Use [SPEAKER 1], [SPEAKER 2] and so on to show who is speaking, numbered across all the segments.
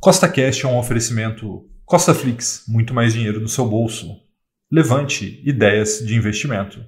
[SPEAKER 1] Costa Cash é um oferecimento Costa Flix, muito mais dinheiro no seu bolso. Levante ideias de investimento.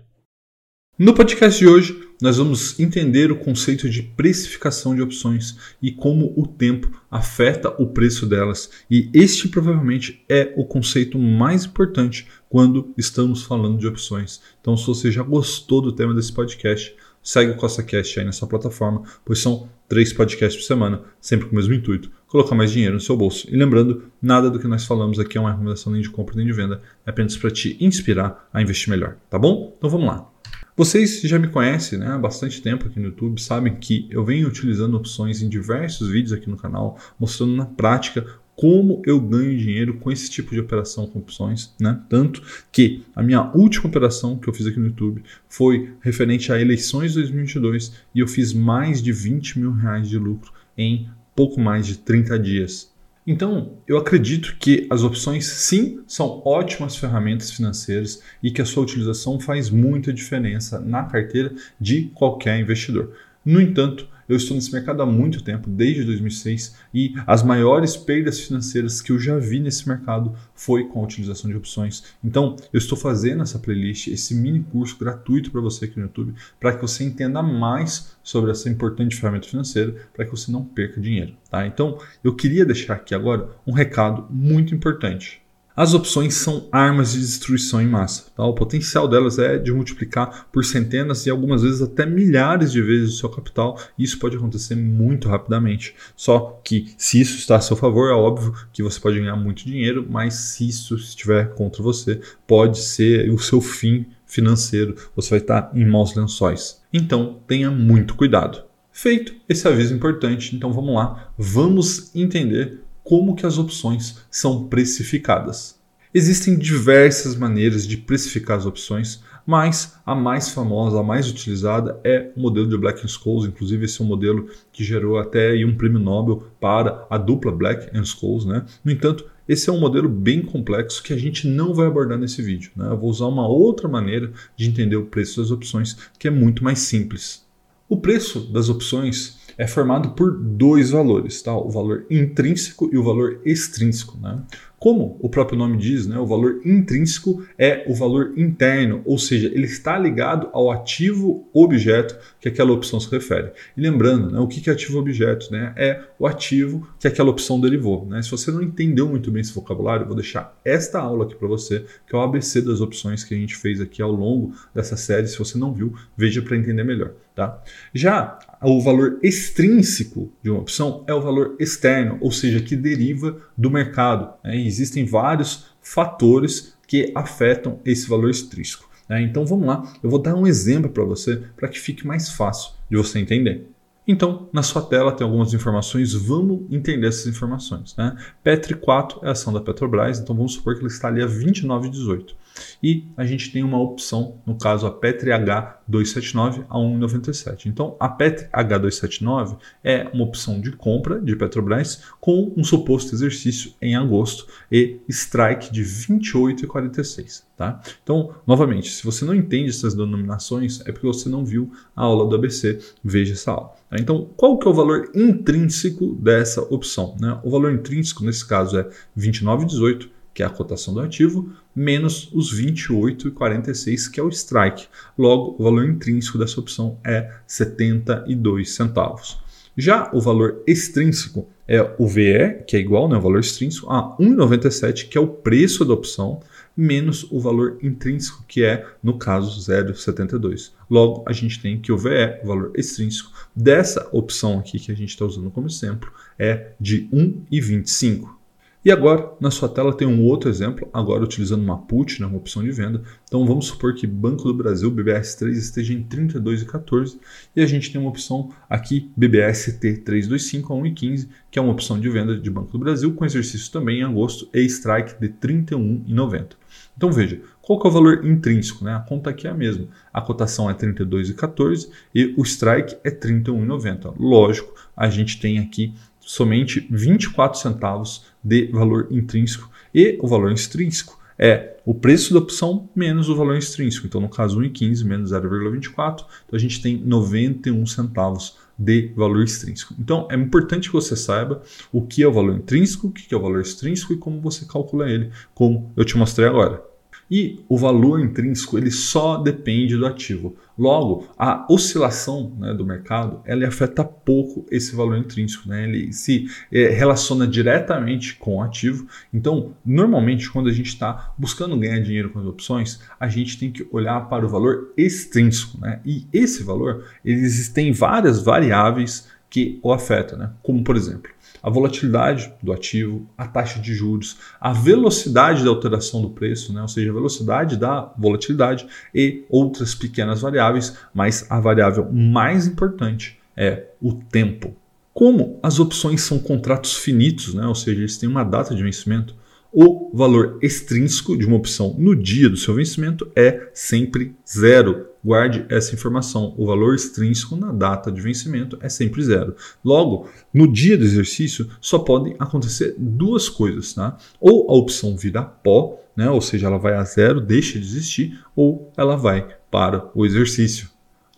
[SPEAKER 1] No podcast de hoje, nós vamos entender o conceito de precificação de opções e como o tempo afeta o preço delas. E este provavelmente é o conceito mais importante quando estamos falando de opções. Então, se você já gostou do tema desse podcast, segue o CostaCast aí nessa plataforma, pois são três podcasts por semana, sempre com o mesmo intuito, colocar mais dinheiro no seu bolso. E lembrando, nada do que nós falamos aqui é uma recomendação nem de compra nem de venda, é apenas para te inspirar a investir melhor, tá bom? Então vamos lá. Vocês já me conhecem né, há bastante tempo aqui no YouTube, sabem que eu venho utilizando opções em diversos vídeos aqui no canal, mostrando na prática como eu ganho dinheiro com esse tipo de operação com opções, né? Tanto que a minha última operação que eu fiz aqui no YouTube foi referente a eleições de 2022 e eu fiz mais de 20 mil reais de lucro em pouco mais de 30 dias. Então, eu acredito que as opções sim são ótimas ferramentas financeiras e que a sua utilização faz muita diferença na carteira de qualquer investidor. No entanto, eu estou nesse mercado há muito tempo, desde 2006, e as maiores perdas financeiras que eu já vi nesse mercado foi com a utilização de opções. Então, eu estou fazendo essa playlist, esse mini curso gratuito para você aqui no YouTube, para que você entenda mais sobre essa importante ferramenta financeira, para que você não perca dinheiro. Tá? Então, eu queria deixar aqui agora um recado muito importante. As opções são armas de destruição em massa. Tá? O potencial delas é de multiplicar por centenas e algumas vezes até milhares de vezes o seu capital, isso pode acontecer muito rapidamente. Só que se isso está a seu favor, é óbvio que você pode ganhar muito dinheiro, mas se isso estiver contra você, pode ser o seu fim financeiro, você vai estar em maus lençóis. Então tenha muito cuidado. Feito esse aviso importante, então vamos lá, vamos entender como que as opções são precificadas. Existem diversas maneiras de precificar as opções, mas a mais famosa, a mais utilizada é o modelo de Black Scholes. Inclusive, esse é um modelo que gerou até um prêmio Nobel para a dupla Black Scholes. Né? No entanto, esse é um modelo bem complexo que a gente não vai abordar nesse vídeo. Né? Eu vou usar uma outra maneira de entender o preço das opções, que é muito mais simples. O preço das opções é formado por dois valores, tá? o valor intrínseco e o valor extrínseco. Né? Como o próprio nome diz, né, o valor intrínseco é o valor interno, ou seja, ele está ligado ao ativo objeto que aquela opção se refere. E lembrando, né, o que é ativo objeto? Né? É o ativo que aquela opção derivou. Né? Se você não entendeu muito bem esse vocabulário, eu vou deixar esta aula aqui para você, que é o ABC das opções que a gente fez aqui ao longo dessa série. Se você não viu, veja para entender melhor. Tá? Já o valor extrínseco de uma opção é o valor externo, ou seja, que deriva do mercado. Né? existem vários fatores que afetam esse valor extrínseco. Né? Então vamos lá, eu vou dar um exemplo para você para que fique mais fácil de você entender. Então, na sua tela tem algumas informações, vamos entender essas informações. Né? Petri 4 é a ação da Petrobras, então vamos supor que ele está ali a 29,18. E a gente tem uma opção, no caso a Petri H279 a 1,97. Então a Petri H279 é uma opção de compra de Petrobras com um suposto exercício em agosto e strike de 28,46. Tá? Então, novamente, se você não entende essas denominações, é porque você não viu a aula do ABC, veja essa aula. Tá? Então, qual que é o valor intrínseco dessa opção? Né? O valor intrínseco, nesse caso, é 29,18 que é a cotação do ativo, menos os 28,46, que é o strike. Logo, o valor intrínseco dessa opção é 72 centavos. Já o valor extrínseco é o VE, que é igual, né, o valor extrínseco, a 1,97, que é o preço da opção, menos o valor intrínseco, que é, no caso, 0,72. Logo, a gente tem que o VE, o valor extrínseco, dessa opção aqui que a gente está usando como exemplo, é de 1,25. E agora, na sua tela tem um outro exemplo, agora utilizando uma put, né, uma opção de venda. Então vamos supor que Banco do Brasil, BBS3, esteja em 32,14 e a gente tem uma opção aqui, BBST 325 a 1,15, que é uma opção de venda de Banco do Brasil, com exercício também em agosto e strike de 31,90. Então veja, qual é o valor intrínseco? Né? A conta aqui é a mesma. A cotação é 32,14 e o strike é 31,90. Lógico, a gente tem aqui somente 24 centavos de valor intrínseco e o valor extrínseco é o preço da opção menos o valor extrínseco. Então, no caso, 1,15 menos 0,24, então a gente tem 91 centavos de valor extrínseco. Então é importante que você saiba o que é o valor intrínseco, o que é o valor extrínseco e como você calcula ele, como eu te mostrei agora. E o valor intrínseco ele só depende do ativo. Logo, a oscilação né, do mercado ela afeta pouco esse valor intrínseco. Né? Ele se é, relaciona diretamente com o ativo. Então, normalmente, quando a gente está buscando ganhar dinheiro com as opções, a gente tem que olhar para o valor extrínseco. Né? E esse valor, existem várias variáveis que o afetam, né? como por exemplo a volatilidade do ativo, a taxa de juros, a velocidade da alteração do preço, né? ou seja, a velocidade da volatilidade e outras pequenas variáveis, mas a variável mais importante é o tempo. Como as opções são contratos finitos, né? ou seja, eles têm uma data de vencimento, o valor extrínseco de uma opção no dia do seu vencimento é sempre zero. Guarde essa informação. O valor extrínseco na data de vencimento é sempre zero. Logo, no dia do exercício, só podem acontecer duas coisas. Tá? Ou a opção vira pó, né? ou seja, ela vai a zero, deixa de existir, ou ela vai para o exercício.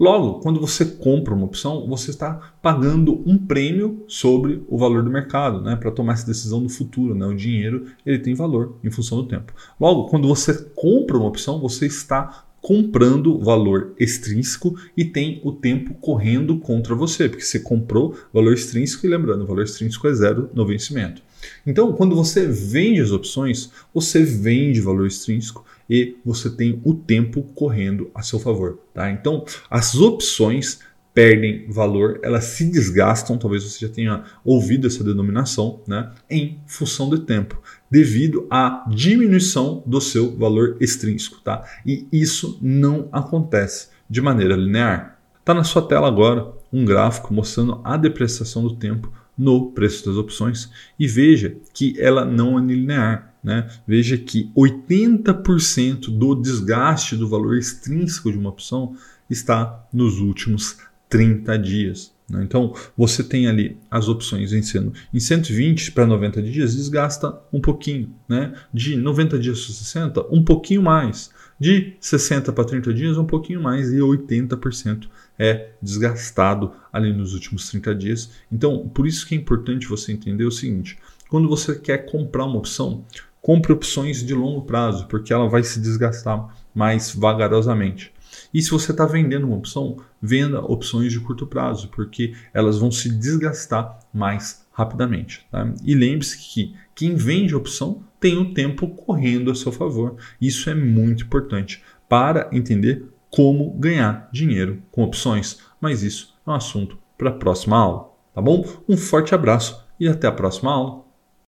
[SPEAKER 1] Logo, quando você compra uma opção, você está pagando um prêmio sobre o valor do mercado, né, para tomar essa decisão no futuro. Né? O dinheiro ele tem valor em função do tempo. Logo, quando você compra uma opção, você está comprando valor extrínseco e tem o tempo correndo contra você, porque você comprou valor extrínseco e lembrando, valor extrínseco é zero no vencimento. Então, quando você vende as opções, você vende valor extrínseco e você tem o tempo correndo a seu favor. Tá? Então, as opções perdem valor, elas se desgastam, talvez você já tenha ouvido essa denominação, né, em função do tempo, devido à diminuição do seu valor extrínseco, tá? E isso não acontece de maneira linear. Está na sua tela agora um gráfico mostrando a depreciação do tempo no preço das opções e veja que ela não é linear. Né? Veja que 80% do desgaste do valor extrínseco de uma opção está nos últimos 30 dias. Né? Então, você tem ali as opções vencendo em 120 para 90 dias, desgasta um pouquinho. Né? De 90 dias para 60, um pouquinho mais. De 60 para 30 dias, um pouquinho mais. E 80% é desgastado ali nos últimos 30 dias. Então, por isso que é importante você entender o seguinte: quando você quer comprar uma opção, compre opções de longo prazo, porque ela vai se desgastar mais vagarosamente. E se você está vendendo uma opção, venda opções de curto prazo, porque elas vão se desgastar mais rapidamente. Tá? E lembre-se que quem vende opção tem o tempo correndo a seu favor. Isso é muito importante para entender como ganhar dinheiro com opções. Mas isso é um assunto para a próxima aula. Tá bom? Um forte abraço e até a próxima aula.